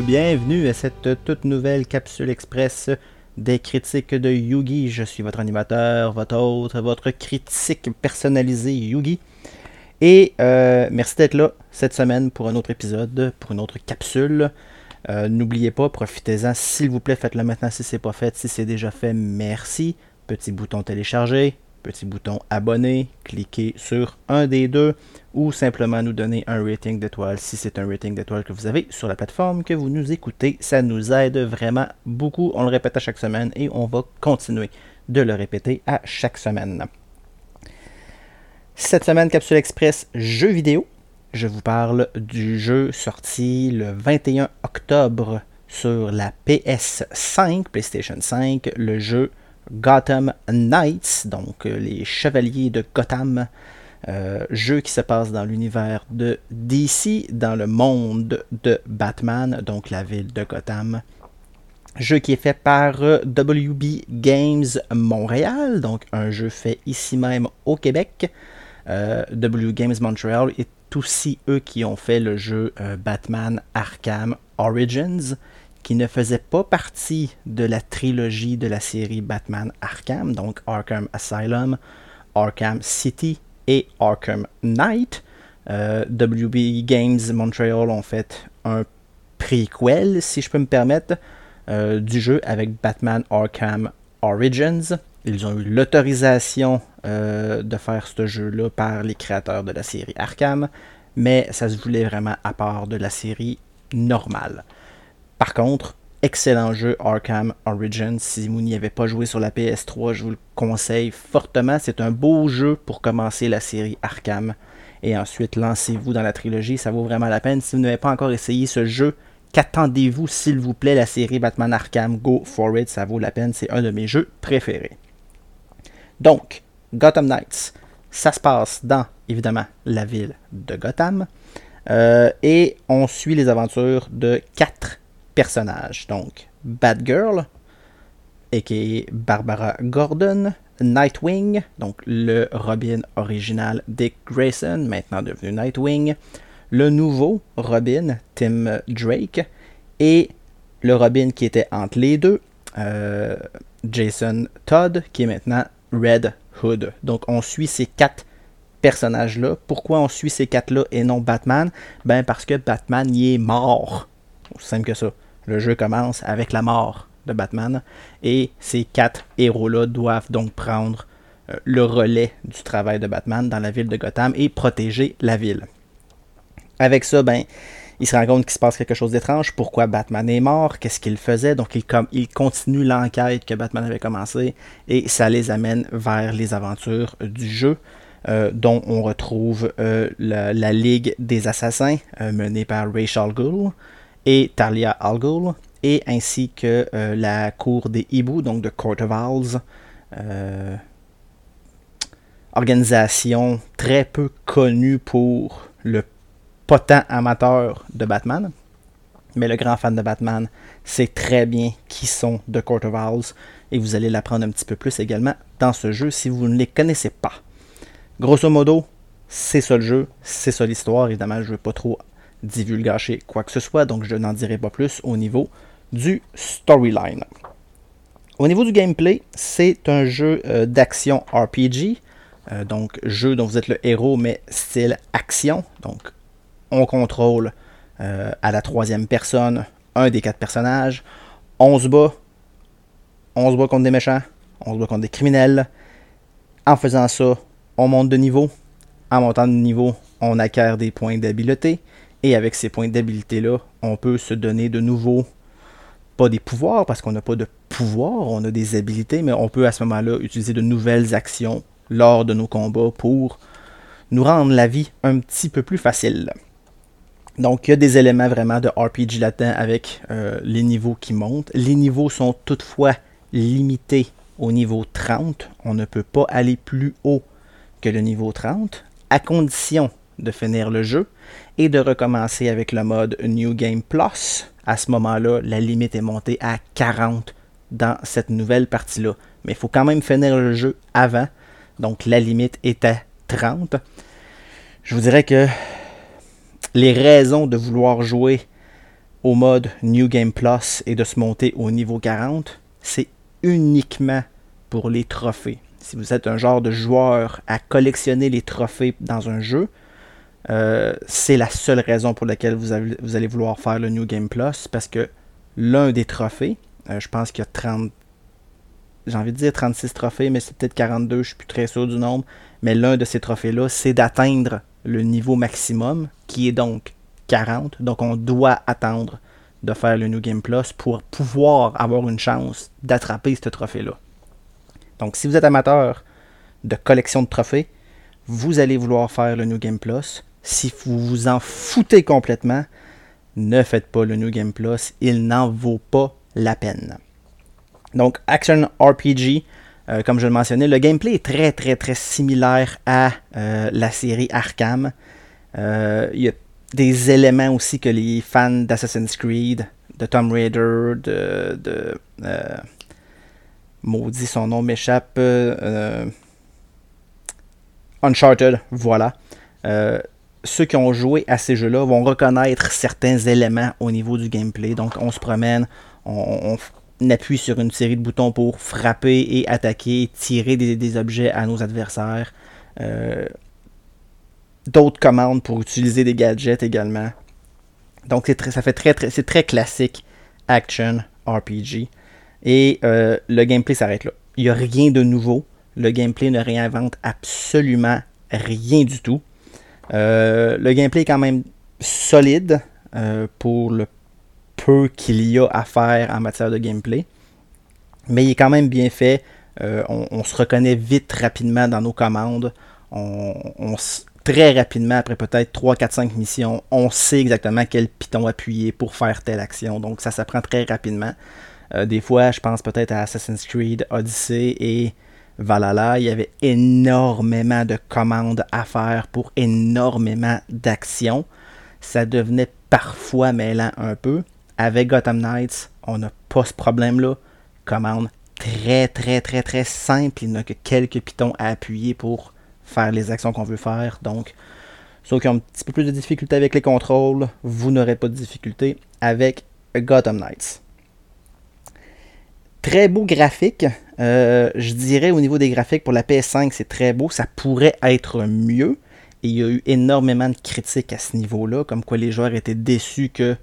bienvenue à cette toute nouvelle capsule express des critiques de Yugi. Je suis votre animateur, votre hôte, votre critique personnalisé Yugi. Et euh, merci d'être là cette semaine pour un autre épisode, pour une autre capsule. Euh, n'oubliez pas, profitez-en s'il vous plaît, faites-le maintenant si c'est pas fait. Si c'est déjà fait, merci. Petit bouton télécharger, petit bouton abonner, cliquez sur un des deux ou simplement nous donner un rating d'étoiles si c'est un rating d'étoiles que vous avez sur la plateforme que vous nous écoutez. Ça nous aide vraiment beaucoup. On le répète à chaque semaine et on va continuer de le répéter à chaque semaine. Cette semaine, Capsule Express jeux vidéo. Je vous parle du jeu sorti le 21 octobre sur la PS5, PlayStation 5, le jeu Gotham Knights, donc euh, les Chevaliers de Gotham, euh, jeu qui se passe dans l'univers de DC, dans le monde de Batman, donc la ville de Gotham. Jeu qui est fait par euh, WB Games Montréal, donc un jeu fait ici même au Québec. WB Games Montreal est aussi eux qui ont fait le jeu Batman Arkham Origins qui ne faisait pas partie de la trilogie de la série Batman Arkham, donc Arkham Asylum, Arkham City et Arkham Knight. Euh, WB Games Montreal ont fait un prequel, si je peux me permettre, euh, du jeu avec Batman Arkham Origins. Ils ont eu l'autorisation euh, de faire ce jeu-là par les créateurs de la série Arkham, mais ça se voulait vraiment à part de la série normale. Par contre, excellent jeu Arkham Origins. Si vous n'y avez pas joué sur la PS3, je vous le conseille fortement. C'est un beau jeu pour commencer la série Arkham. Et ensuite, lancez-vous dans la trilogie. Ça vaut vraiment la peine. Si vous n'avez pas encore essayé ce jeu, qu'attendez-vous, s'il vous plaît, la série Batman Arkham Go for it? Ça vaut la peine. C'est un de mes jeux préférés. Donc, Gotham Knights. Ça se passe dans, évidemment, la ville de Gotham. Euh, et on suit les aventures de quatre personnages. Donc, Batgirl, a.k.a. Barbara Gordon, Nightwing, donc le Robin original Dick Grayson, maintenant devenu Nightwing, le nouveau Robin, Tim Drake, et le Robin qui était entre les deux, euh, Jason Todd, qui est maintenant Red Hood. Donc on suit ces quatre personnages-là. Pourquoi on suit ces quatre-là et non Batman? Ben parce que Batman y est mort. Simple que ça. Le jeu commence avec la mort de Batman et ces quatre héros-là doivent donc prendre euh, le relais du travail de Batman dans la ville de Gotham et protéger la ville. Avec ça, ben, il se rend compte qu'il se passe quelque chose d'étrange. Pourquoi Batman est mort? Qu'est-ce qu'il faisait? Donc, il, il continue l'enquête que Batman avait commencé et ça les amène vers les aventures du jeu. Euh, dont on retrouve euh, la, Ligue des Assassins menée par Rachel Gould, et Talia Al Ghul, et ainsi que euh, la cour des hiboux, donc de Court of Owls, euh, organisation très peu connue pour le potent amateur de Batman. Mais le grand fan de Batman sait très bien qui sont de Court of Owls, et vous allez l'apprendre un petit peu plus également dans ce jeu si vous ne les connaissez pas. Grosso modo, c'est ça le jeu, c'est ça l'histoire. Évidemment, je ne veux pas trop divulgacher quoi que ce soit, donc je n'en dirai pas plus au niveau du storyline. Au niveau du gameplay, c'est un jeu euh, d'action RPG, euh, donc jeu dont vous êtes le héros, mais style action. Donc on contrôle euh, à la troisième personne un des quatre personnages. On se bat, on se bat contre des méchants, on se bat contre des criminels. En faisant ça, on monte de niveau. En montant de niveau, on acquiert des points d'habileté. Et avec ces points d'habilité-là, on peut se donner de nouveaux, pas des pouvoirs, parce qu'on n'a pas de pouvoir, on a des habilités, mais on peut à ce moment-là utiliser de nouvelles actions lors de nos combats pour nous rendre la vie un petit peu plus facile. Donc il y a des éléments vraiment de RPG latent avec euh, les niveaux qui montent. Les niveaux sont toutefois limités au niveau 30. On ne peut pas aller plus haut que le niveau 30, à condition de finir le jeu et de recommencer avec le mode New Game Plus. À ce moment-là, la limite est montée à 40 dans cette nouvelle partie-là. Mais il faut quand même finir le jeu avant. Donc la limite est à 30. Je vous dirais que les raisons de vouloir jouer au mode New Game Plus et de se monter au niveau 40, c'est uniquement pour les trophées. Si vous êtes un genre de joueur à collectionner les trophées dans un jeu, euh, c'est la seule raison pour laquelle vous, allez vouloir faire le New Game Plus parce que l'un des trophées, euh, je pense qu'il y a 30, j'ai envie de dire 36 trophées, mais c'est peut-être 42, je suis plus très sûr du nombre, mais l'un de ces trophées-là, c'est d'atteindre le niveau maximum, qui est donc 40. Donc on doit attendre de faire le New Game Plus pour pouvoir avoir une chance d'attraper ce trophée-là. Donc si vous êtes amateur de collection de trophées, vous allez vouloir faire le New Game Plus. Si vous vous en foutez complètement, ne faites pas le New Game Plus, il n'en vaut pas la peine. Donc Action RPG, euh, comme je le mentionnais, le gameplay est très très très similaire à euh, la série Arkham. Euh, il y a des éléments aussi que les fans d'Assassin's Creed, de Tomb Raider, de, de maudit son nom m'échappe, Uncharted, voilà. Ceux qui ont joué à ces jeux-là vont reconnaître certains éléments au niveau du gameplay. Donc on se promène, on, appuie sur une série de boutons pour frapper et attaquer, tirer des, objets à nos adversaires. Euh, d'autres commandes pour utiliser des gadgets également. Donc ça fait très, très c'est très classique action RPG. Et euh, le gameplay s'arrête là. Il n'y a rien de nouveau. Le gameplay ne réinvente absolument rien du tout. Euh, le gameplay est quand même solide pour le peu qu'il y a à faire en matière de gameplay. Mais il est quand même bien fait. Euh, on, se reconnaît vite, rapidement dans nos commandes. On, très rapidement, après peut-être 3, 4, 5 missions, on sait exactement quel piton appuyer pour faire telle action. Donc ça s'apprend très rapidement. Euh, des fois, je pense peut-être à Assassin's Creed Odyssey et Valhalla. Il y avait énormément de commandes à faire pour énormément d'actions. Ça devenait parfois mêlant un peu. Avec Gotham Knights, on n'a pas ce problème-là. Commande très, très, très, très simple. Il n'y a que quelques pitons à appuyer pour faire les actions qu'on veut faire. Donc, ceux qui ont un petit peu plus de difficulté avec les contrôles, vous n'aurez pas de difficulté avec Gotham Knights. Très beau graphique. Euh, je dirais au niveau des graphiques pour la PS5, c'est très beau. Ça pourrait être mieux. Et il y a eu énormément de critiques à ce niveau-là, comme quoi les joueurs étaient déçus que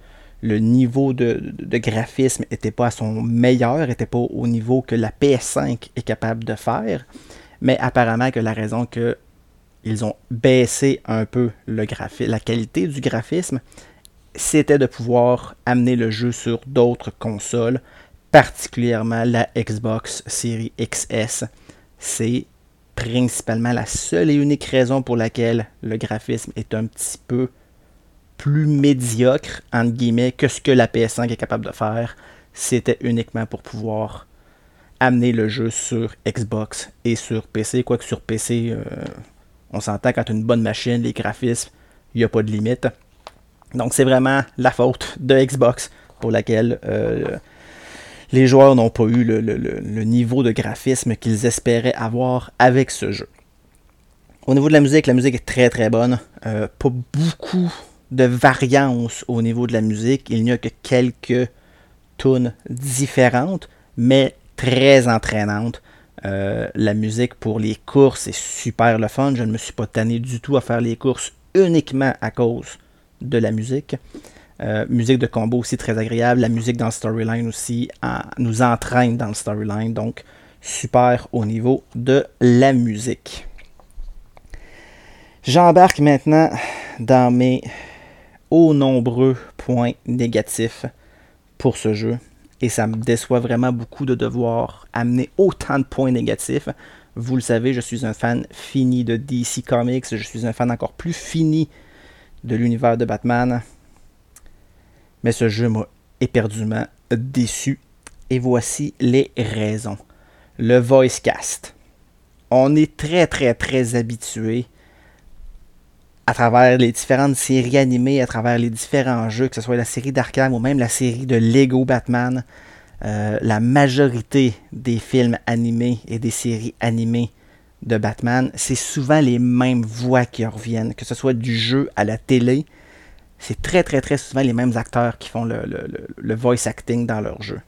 le niveau de, graphisme n'était pas à son meilleur, n'était pas au niveau que la PS5 est capable de faire. Mais apparemment que la raison que ils ont baissé un peu le la qualité du graphisme, c'était de pouvoir amener le jeu sur d'autres consoles, particulièrement la Xbox Series XS. C'est principalement la seule et unique raison pour laquelle le graphisme est un petit peu plus médiocre, entre guillemets, que ce que la PS5 est capable de faire. C'était uniquement pour pouvoir amener le jeu sur Xbox et sur PC. Quoique sur PC, euh, on s'entend quand une bonne machine, les graphismes, il n'y a pas de limite. Donc c'est vraiment la faute de Xbox pour laquelle euh, les joueurs n'ont pas eu le, niveau de graphisme qu'ils espéraient avoir avec ce jeu. Au niveau de la musique, la musique est très très bonne. Euh, pas beaucoup de variance au niveau de la musique. Il n'y a que quelques tunes différentes, mais très entraînantes. Euh, la musique pour les courses est super le fun. Je ne me suis pas tanné du tout à faire les courses uniquement à cause de la musique. Euh, musique de combo aussi très agréable. La musique dans le storyline aussi nous entraîne dans le storyline. Donc, super au niveau de la musique. J'embarque maintenant dans mes aux nombreux points négatifs pour ce jeu. Et ça me déçoit vraiment beaucoup de devoir amener autant de points négatifs. Vous le savez, je suis un fan fini de DC Comics. Je suis un fan encore plus fini de l'univers de Batman. Mais ce jeu m'a éperdument déçu. Et voici les raisons. Le voice cast. On est très très très habitué à travers les différentes séries animées, à travers les différents jeux, que ce soit la série d'Arkham ou même la série de Lego Batman, euh, la majorité des films animés et des séries animées de Batman, c'est souvent les mêmes voix qui reviennent, que ce soit du jeu à la télé. C'est très très très souvent les mêmes acteurs qui font le, voice acting dans leur jeu.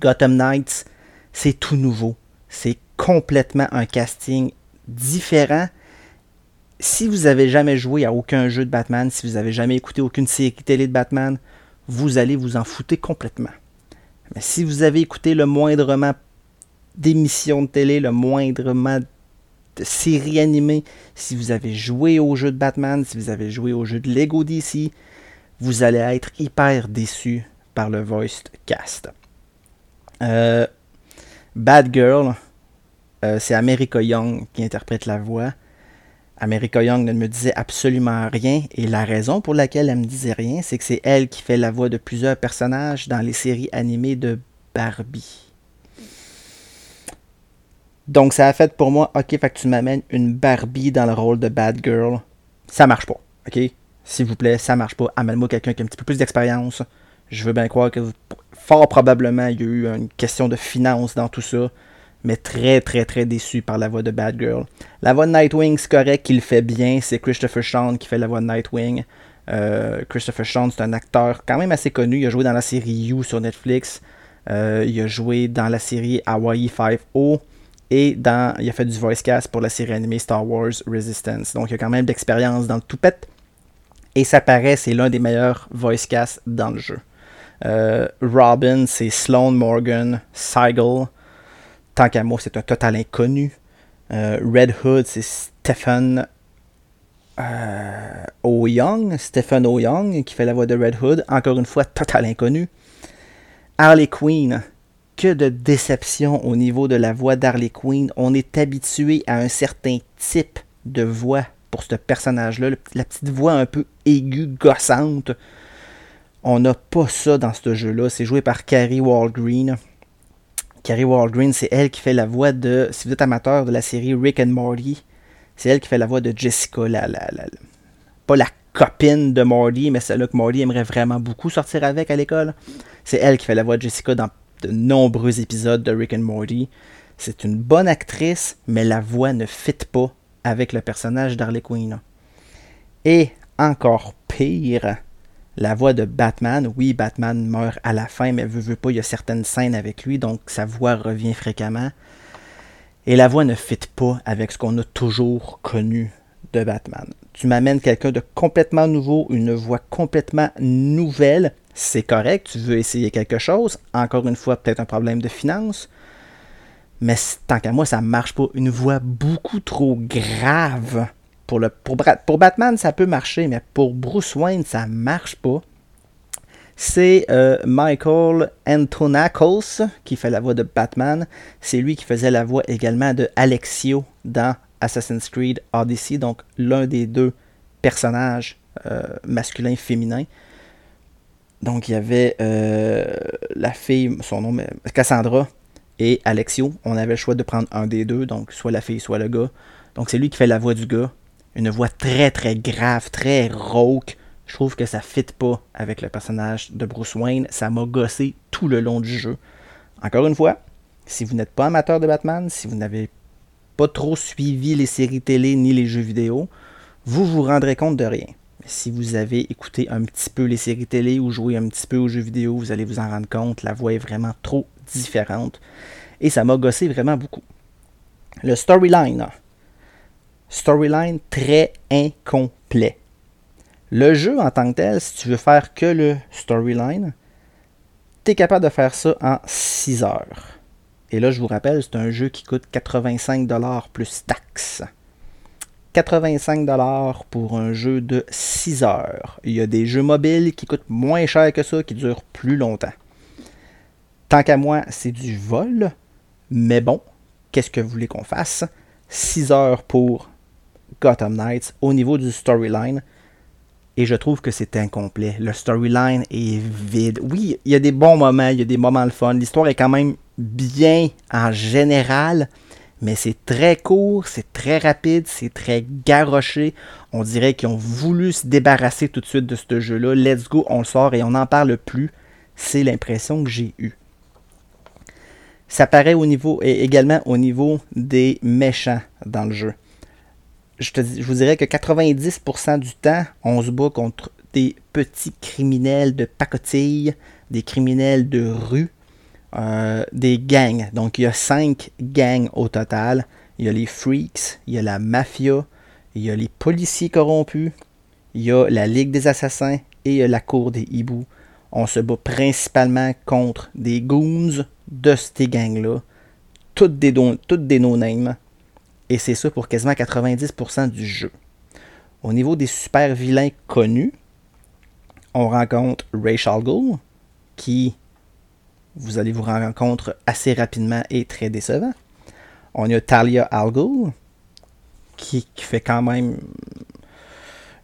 Gotham Knights, c'est tout nouveau. C'est complètement un casting différent. Si vous avez jamais joué à aucun jeu de Batman, si vous avez jamais écouté aucune série télé de Batman, vous allez vous en fouter complètement. Mais si vous avez écouté le moindrement d'émissions de télé, le moindrement de séries animées, si vous avez joué au jeu de Batman, si vous avez joué au jeu de Lego DC, vous allez être hyper déçu par le voice cast. Euh, Bad Girl, euh, c'est America Young qui interprète la voix. America Young ne me disait absolument rien et la raison pour laquelle elle me disait rien, c'est que c'est elle qui fait la voix de plusieurs personnages dans les séries animées de Barbie. Donc ça a fait pour moi, ok, fait que tu m'amènes une Barbie dans le rôle de Bad Girl. Ça marche pas, ok? S'il vous plaît, ça marche pas. Amène-moi quelqu'un qui a un petit peu plus d'expérience. Je veux bien croire que fort probablement il y a eu une question de finance dans tout ça mais très très très déçu par la voix de Bad Girl. La voix de Nightwing, c'est correct, il fait bien, c'est Christopher Sean qui fait la voix de Nightwing. Euh, Christopher Sean, c'est un acteur quand même assez connu, il a joué dans la série You sur Netflix, euh, il a joué dans la série Hawaii 5-0 et il a fait du voice cast pour la série animée Star Wars Resistance. Donc il a quand même d'expérience dans le toupette. Et ça paraît, c'est l'un des meilleurs voice casts dans le jeu. Euh, Robin, c'est Sloan Morgan Seigel. Tant qu'à c'est un total inconnu. Euh, Red Hood, c'est Stephen euh, O'Young. Stephen O'Young qui fait la voix de Red Hood. Encore une fois, total inconnu. Harley Quinn. Que de déception au niveau de la voix d'Harley Quinn. On est habitué à un certain type de voix pour ce personnage-là. La petite voix un peu aiguë, gossante. On n'a pas ça dans ce jeu-là. C'est joué par Carrie Walgreen. Carrie Walgreen, c'est elle qui fait la voix de, si vous êtes amateur de la série Rick and Morty, c'est elle qui fait la voix de Jessica, la, la, pas la copine de Morty, mais celle-là que Morty aimerait vraiment beaucoup sortir avec à l'école. C'est elle qui fait la voix de Jessica dans de nombreux épisodes de Rick and Morty. C'est une bonne actrice, mais la voix ne fit pas avec le personnage d'Harley Quinn. Et encore pire, la voix de Batman, oui, Batman meurt à la fin, mais veut, veut pas, il y a certaines scènes avec lui, donc sa voix revient fréquemment. Et la voix ne fit pas avec ce qu'on a toujours connu de Batman. Tu m'amènes quelqu'un de complètement nouveau, une voix complètement nouvelle, c'est correct, tu veux essayer quelque chose, encore une fois, peut-être un problème de finance, mais tant qu'à moi, ça marche pas. Une voix beaucoup trop grave pour, le, pour, Batman, ça peut marcher, mais pour Bruce Wayne, ça marche pas. C'est euh, Michael Antonakos qui fait la voix de Batman. C'est lui qui faisait la voix également de Alexio dans Assassin's Creed Odyssey, donc l'un des deux personnages euh, masculins féminins. Donc il y avait euh, la fille, son nom Cassandra et Alexio. On avait le choix de prendre un des deux, donc soit la fille, soit le gars. Donc c'est lui qui fait la voix du gars une voix très très grave, très rauque. Je trouve que ça fit pas avec le personnage de Bruce Wayne. Ça m'a gossé tout le long du jeu. Encore une fois, si vous n'êtes pas amateur de Batman, si vous n'avez pas trop suivi les séries télé ni les jeux vidéo, vous vous rendrez compte de rien. Si vous avez écouté un petit peu les séries télé ou joué un petit peu aux jeux vidéo, vous allez vous en rendre compte. La voix est vraiment trop différente. Et ça m'a gossé vraiment beaucoup. Le storyline storyline très incomplet. Le jeu en tant que tel, si tu veux faire que le storyline, tu es capable de faire ça en 6 heures. Et là, je vous rappelle, c'est un jeu qui coûte 85$ plus taxes. 85$ pour un jeu de 6 heures. Il y a des jeux mobiles qui coûtent moins cher que ça, qui durent plus longtemps. Tant qu'à moi, c'est du vol. Mais bon, qu'est-ce que vous voulez qu'on fasse? 6 heures pour Gotham Knights au niveau du storyline. Et je trouve que c'est incomplet. Le storyline est vide. Oui, il y a des bons moments, il y a des moments de fun. L'histoire est quand même bien en général, mais c'est très court, c'est très rapide, c'est très garoché. On dirait qu'ils ont voulu se débarrasser tout de suite de ce jeu-là. Let's go, on le sort et on n'en parle plus. C'est l'impression que j'ai eue. Ça paraît au niveau, et également au niveau des méchants dans le jeu je, je vous dirais que 90% du temps, on se bat contre des petits criminels de pacotille, des criminels de rue, euh, des gangs. Donc il y a cinq gangs au total. Il y a les freaks, il y a la mafia, il y a les policiers corrompus, il y a la Ligue des assassins et il y a la Cour des hiboux. On se bat principalement contre des goons de ces gangs-là, toutes des, toutes des no-names. Et c'est ça pour quasiment 90% du jeu. Au niveau des super vilains connus, on rencontre Rachel Ghoul, qui vous allez vous rendre compte assez rapidement et très décevant. On a Talia Al qui, fait quand même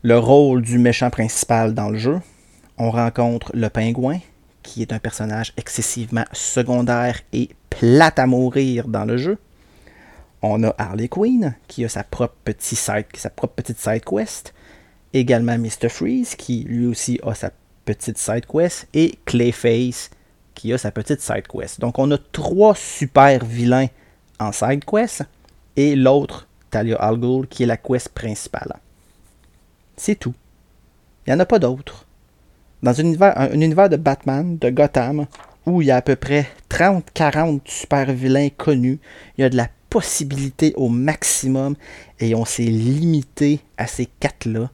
le rôle du méchant principal dans le jeu. On rencontre le pingouin, qui est un personnage excessivement secondaire et plate à mourir dans le jeu. On a Harley Quinn, qui a sa propre, petite side, sa propre petite side quest. Également Mr. Freeze, qui lui aussi a sa petite side quest. Et Clayface, qui a sa petite side quest. Donc on a trois super vilains en side quest. Et l'autre, Talia Al Ghul, qui est la quest principale. C'est tout. Il n'y en a pas d'autres. Dans un univers, un univers de Batman, de Gotham, où il y a à peu près 30-40 super vilains connus, il y a de la possibilité au maximum et on s'est limité à ces quatre-là.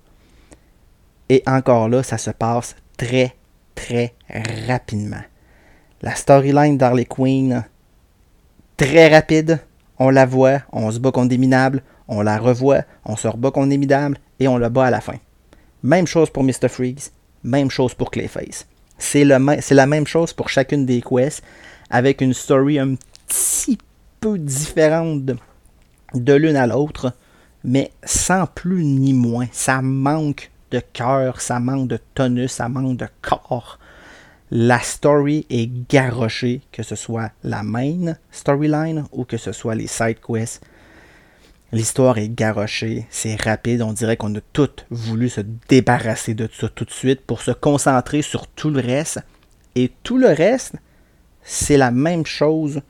Et encore là, ça se passe très, très rapidement. La storyline d'Harley Quinn, très rapide. On la voit, on se bat contre des minables, on la revoit, on se rebat contre des minables et on le bat à la fin. Même chose pour Mr. Freaks, même chose pour Clayface. C'est la même chose pour chacune des quests, avec une story un petit peu différente de, l'une à l'autre, mais sans plus ni moins. Ça manque de cœur, ça manque de tonus, ça manque de corps. La story est garochée, que ce soit la main storyline ou que ce soit les side quests. L'histoire est garochée, c'est rapide, on dirait qu'on a tout voulu se débarrasser de ça tout de suite pour se concentrer sur tout le reste. Et tout le reste, c'est la même chose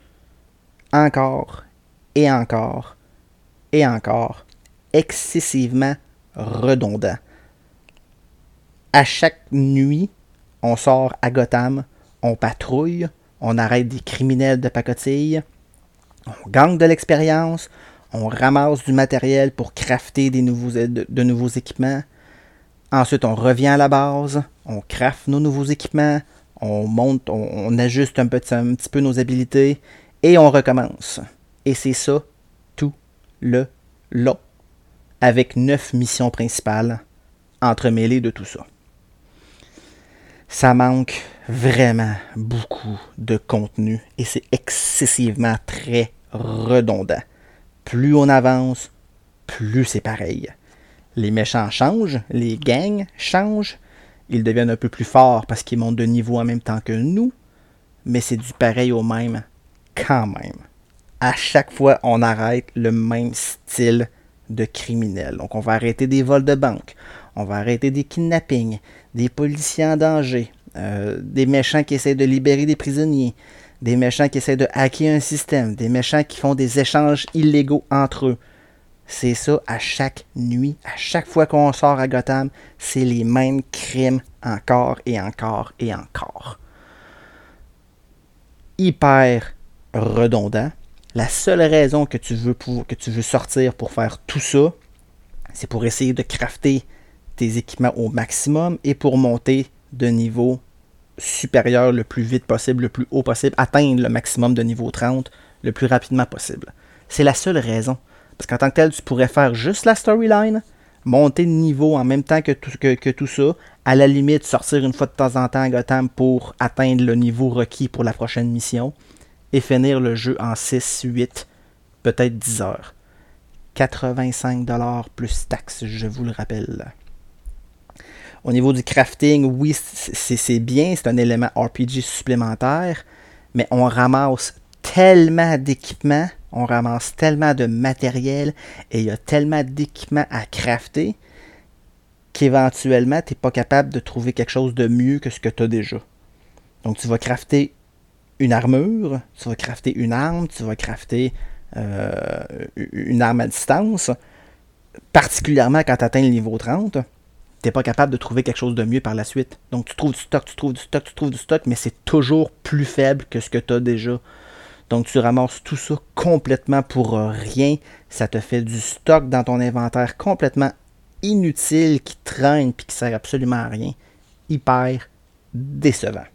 encore et encore et encore, excessivement redondant. À chaque nuit, on sort à Gotham, on patrouille, on arrête des criminels de pacotille, on gagne de l'expérience, on ramasse du matériel pour crafter nouveaux, de, nouveaux équipements. Ensuite, on revient à la base, on crafte nos nouveaux équipements, on monte, on, ajuste un, un petit peu nos habilités et on recommence. Et c'est ça tout le long, avec neuf missions principales entremêlées de tout ça. Ça manque vraiment beaucoup de contenu et c'est excessivement très redondant. Plus on avance, plus c'est pareil. Les méchants changent, les gangs changent, ils deviennent un peu plus forts parce qu'ils montent de niveau en même temps que nous, mais c'est du pareil au même quand même. À chaque fois, on arrête le même style de criminel. Donc on va arrêter des vols de banque, on va arrêter des kidnappings, des policiers en danger, euh, des méchants qui essaient de libérer des prisonniers, des méchants qui essaient de hacker un système, des méchants qui font des échanges illégaux entre eux. C'est ça à chaque nuit, à chaque fois qu'on sort à Gotham, c'est les mêmes crimes encore et encore et encore. Hyper redondant. La seule raison que tu veux, pour, que tu veux sortir pour faire tout ça, c'est pour essayer de crafter tes équipements au maximum et pour monter de niveau supérieur le plus vite possible, le plus haut possible, atteindre le maximum de niveau 30 le plus rapidement possible. C'est la seule raison. Parce qu'en tant que tel, tu pourrais faire juste la storyline, monter de niveau en même temps que tout, que, tout ça, à la limite sortir une fois de temps en temps à Gotham pour atteindre le niveau requis pour la prochaine mission, et finir le jeu en 6, 8, peut-être 10 heures. 85$ plus taxes, je vous le rappelle. Au niveau du crafting, oui, c'est bien, c'est un élément RPG supplémentaire, mais on ramasse tellement d'équipements, on ramasse tellement de matériel et il y a tellement d'équipements à crafter qu'éventuellement, tu n'es pas capable de trouver quelque chose de mieux que ce que tu as déjà. Donc, tu vas crafter une armure, tu vas crafter une arme, tu vas crafter euh, une arme à distance, particulièrement quand tu atteins le niveau 30 t'es pas capable de trouver quelque chose de mieux par la suite. Donc tu trouves du stock, tu trouves du stock, tu trouves du stock, mais c'est toujours plus faible que ce que tu as déjà. Donc tu ramasses tout ça complètement pour rien. Ça te fait du stock dans ton inventaire complètement inutile qui traîne puis qui sert absolument à rien. Hyper décevant.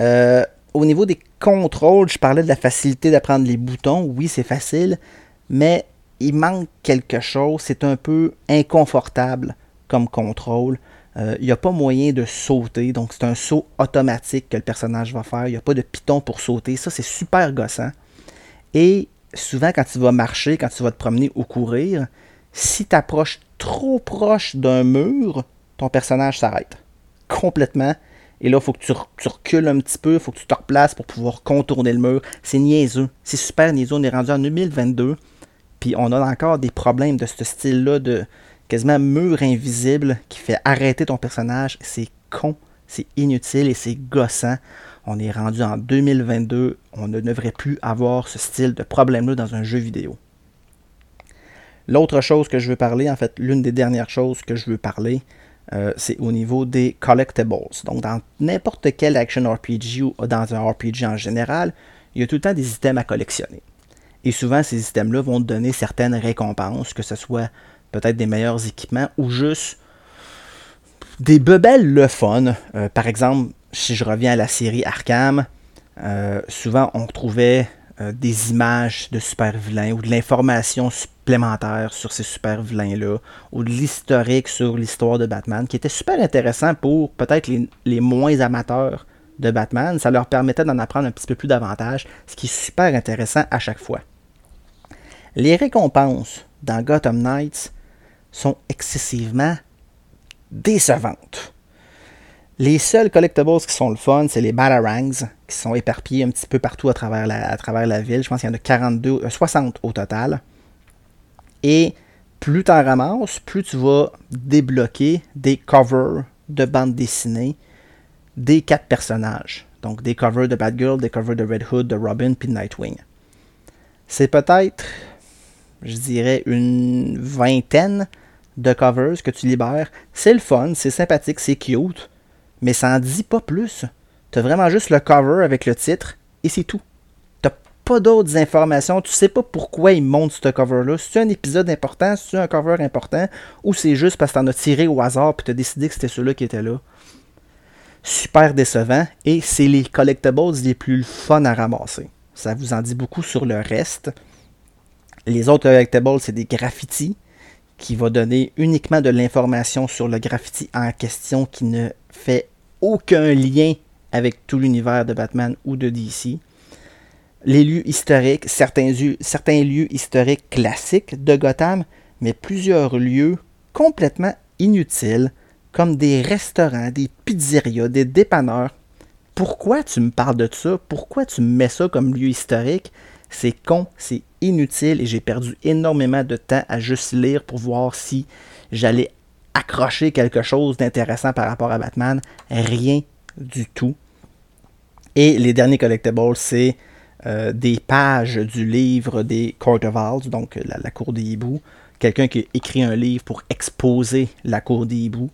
Euh, au niveau des contrôles, je parlais de la facilité d'apprendre les boutons. Oui, c'est facile, mais il manque quelque chose. C'est un peu inconfortable comme contrôle. Euh, il n'y a pas moyen de sauter, donc c'est un saut automatique que le personnage va faire. Il n'y a pas de piton pour sauter. Ça, c'est super gossant. Et souvent, quand tu vas marcher, quand tu vas te promener ou courir, si tu approches trop proche d'un mur, ton personnage s'arrête complètement. Et là, il faut que tu, recules un petit peu, il faut que tu te replaces pour pouvoir contourner le mur. C'est niaiseux. C'est super niaiseux. On est rendu en 2022. Puis on a encore des problèmes de ce style-là de quasiment mur invisible qui fait arrêter ton personnage. C'est con, c'est inutile et c'est gossant. On est rendu en 2022. On ne devrait plus avoir ce style de problème-là dans un jeu vidéo. L'autre chose que je veux parler, en fait, l'une des dernières choses que je veux parler, euh, c'est au niveau des collectibles. Donc, dans n'importe quel action RPG ou dans un RPG en général, il y a tout le temps des items à collectionner. Et souvent, ces items-là vont te donner certaines récompenses, que ce soit peut-être des meilleurs équipements ou juste des bebelles le fun. Euh, par exemple, si je reviens à la série Arkham, euh, souvent on trouvait des images de super vilains ou de l'information supplémentaire sur ces super vilains-là, ou de l'historique sur l'histoire de Batman, qui était super intéressant pour peut-être les, moins amateurs de Batman. Ça leur permettait d'en apprendre un petit peu plus davantage, ce qui est super intéressant à chaque fois. Les récompenses dans Gotham Knights sont excessivement décevantes. Les seuls collectibles qui sont le fun, c'est les Batarangs, qui sont éparpillés un petit peu partout à travers la, ville. Je pense qu'il y en a 42, 60 euh, au total. Et plus tu en ramasses, plus tu vas débloquer des covers de bandes dessinées des quatre personnages. Donc des covers de Batgirl, des covers de Red Hood, de Robin, puis de Nightwing. C'est peut-être, je dirais, une vingtaine de covers que tu libères. C'est le fun, c'est sympathique, c'est cute, mais ça n'en dit pas plus. Tu as vraiment juste le cover avec le titre et c'est tout pas d'autres informations. Tu sais pas pourquoi ils montent ce cover-là. Si c'est un épisode important, si c'est un cover important, ou c'est juste parce que t'en as tiré au hasard et t'as décidé que c'était ceux-là qui était là. Super décevant. Et c'est les collectibles les plus fun à ramasser. Ça vous en dit beaucoup sur le reste. Les autres collectibles, c'est des graffitis qui va donner uniquement de l'information sur le graffiti en question qui ne fait aucun lien avec tout l'univers de Batman ou de DC les lieux historiques, certains, lieux historiques classiques de Gotham, mais plusieurs lieux complètement inutiles, comme des restaurants, des pizzerias, des dépanneurs. Pourquoi tu me parles de ça? Pourquoi tu me mets ça comme lieu historique? C'est con, c'est inutile et j'ai perdu énormément de temps à juste lire pour voir si j'allais accrocher quelque chose d'intéressant par rapport à Batman. Rien du tout. Et les derniers collectibles, c'est euh, des pages du livre des Court of donc la, cour des hiboux. Quelqu'un qui écrit un livre pour exposer la cour des hiboux.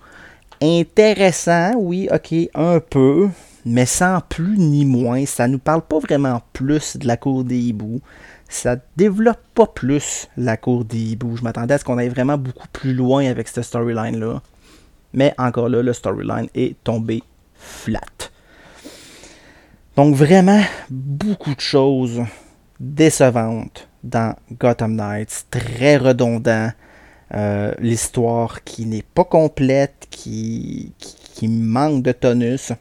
Intéressant, oui, ok, un peu, mais sans plus ni moins. Ça nous parle pas vraiment plus de la cour des hiboux. Ça développe pas plus la cour des hiboux. Je m'attendais à ce qu'on aille vraiment beaucoup plus loin avec cette storyline-là. Mais encore là, le storyline est tombé flat. Donc vraiment beaucoup de choses décevantes dans Gotham Knights, très redondant. Euh, l'histoire qui n'est pas complète, qui, qui, manque de tonus.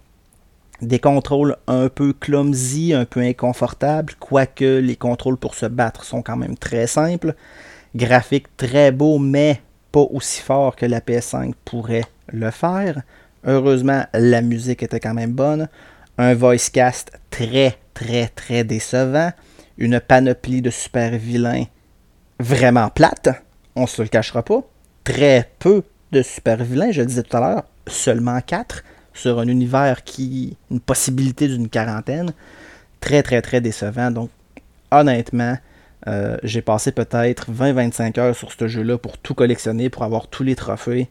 Des contrôles un peu clumsy, un peu inconfortables, quoique les contrôles pour se battre sont quand même très simples. Graphique très beau, mais pas aussi fort que la PS5 pourrait le faire. Heureusement, la musique était quand même bonne. Un voice cast très, très, très décevant, une panoplie de super vilains vraiment plate, on se le cachera pas, très peu de super vilains, je le disais tout à l'heure, seulement 4 sur un univers qui une possibilité d'une quarantaine, très, très, très décevant. Donc, honnêtement, euh, j'ai passé peut-être 20-25 heures sur ce jeu-là pour tout collectionner, pour avoir tous les trophées.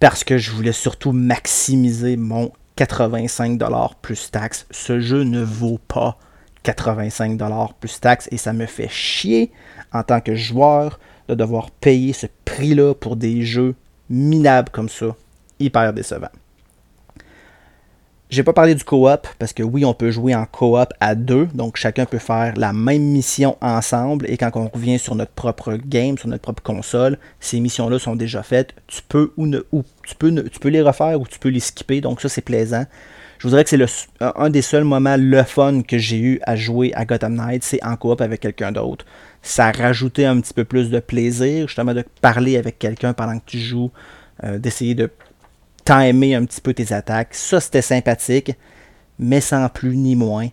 parce que je voulais surtout maximiser mon 85$ plus taxes. Ce jeu ne vaut pas 85$ plus taxes et ça me fait chier en tant que joueur de devoir payer ce prix-là pour des jeux minables comme ça. Hyper décevant. J'ai pas parlé du co-op parce que oui, on peut jouer en co-op à deux, donc chacun peut faire la même mission ensemble et quand on revient sur notre propre game, sur notre propre console, ces missions-là sont déjà faites. Tu peux ou, ne, ou tu peux, tu peux les refaire ou tu peux les skipper, donc ça c'est plaisant. Je voudrais que c'est un des seuls moments le fun que j'ai eu à jouer à Gotham Knight, c'est en coop avec quelqu'un d'autre. Ça a rajouté un petit peu plus de plaisir, justement de parler avec quelqu'un pendant que tu joues, euh, d'essayer de timer un petit peu tes attaques. Ça, c'était sympathique, mais sans plus ni moins.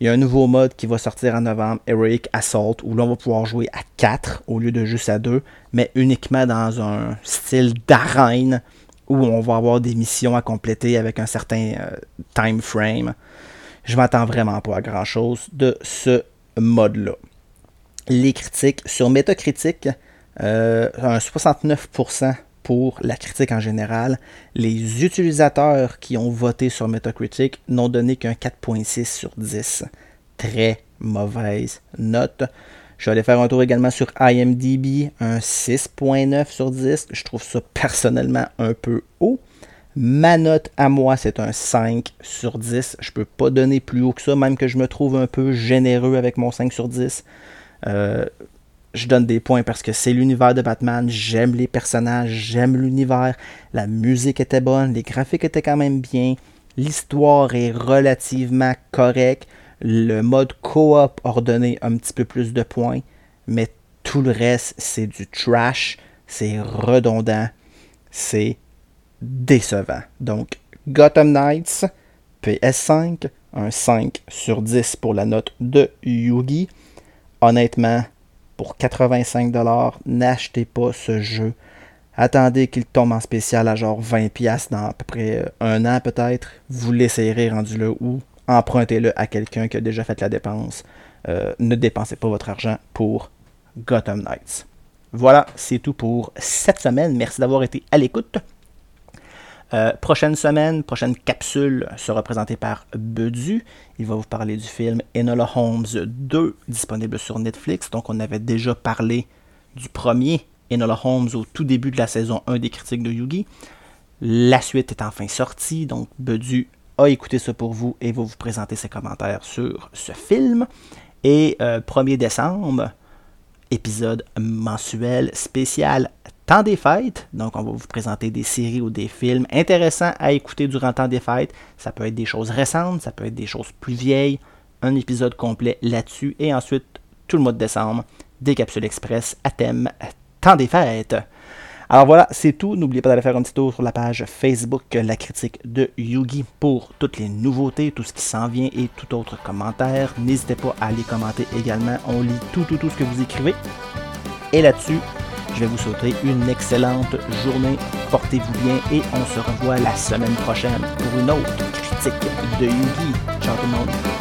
Il y a un nouveau mode qui va sortir en novembre, Heroic Assault, où l'on va pouvoir jouer à 4 au lieu de juste à 2, mais uniquement dans un style d'arène où on va avoir des missions à compléter avec un certain euh, time frame. Je m'attends vraiment pas à grand chose de ce mode-là. Les critiques sur Metacritic, euh, un 69% pour la critique en général. Les utilisateurs qui ont voté sur Metacritic n'ont donné qu'un 4.6 sur 10. Très mauvaise note. Je vais aller faire un tour également sur IMDB, un 6.9 sur 10. Je trouve ça personnellement un peu haut. Ma note à moi, c'est un 5 sur 10. Je ne peux pas donner plus haut que ça, même que je me trouve un peu généreux avec mon 5 sur 10. Euh, je donne des points parce que c'est l'univers de Batman, j'aime les personnages, j'aime l'univers, la musique était bonne, les graphiques étaient quand même bien, l'histoire est relativement correcte, le mode coop a redonné un petit peu plus de points, mais tout le reste c'est du trash, c'est redondant, c'est décevant. Donc Gotham Knights, PS5, un 5 sur 10 pour la note de Yugi. Honnêtement, pour 85$, n'achetez pas ce jeu. Attendez qu'il tombe en spécial à genre 20$ dans à peu près euh, un an peut-être. Vous l'essayerez rendu là ou empruntez-le à quelqu'un qui a déjà fait la dépense. Euh, ne dépensez pas votre argent pour Gotham Knights. Voilà, c'est tout pour cette semaine. Merci d'avoir été à l'écoute. Euh, prochaine semaine, prochaine capsule sera présentée par Bedu. Il va vous parler du film Enola Holmes 2, disponible sur Netflix. Donc, on avait déjà parlé du premier Enola Holmes au tout début de la saison 1 des critiques de Yugi. La suite est enfin sortie, donc Bedu a écouté ça pour vous et va vous présenter ses commentaires sur ce film. Et 1er euh, décembre, épisode mensuel spécial temps des fêtes. Donc, on va vous présenter des séries ou des films intéressants à écouter durant temps des fêtes. Ça peut être des choses récentes, ça peut être des choses plus vieilles. Un épisode complet là-dessus. Et ensuite, tout le mois de décembre, des capsules express à thème temps des fêtes. Alors voilà, c'est tout. N'oubliez pas d'aller faire un petit tour sur la page Facebook La critique de Yugi pour toutes les nouveautés, tout ce qui s'en vient et tout autre commentaire. N'hésitez pas à les commenter également. On lit tout, tout, tout ce que vous écrivez. Et là-dessus, je vais vous souhaiter une excellente journée. Portez-vous bien et on se revoit la semaine prochaine pour une autre critique de Yugi. Ciao tout le.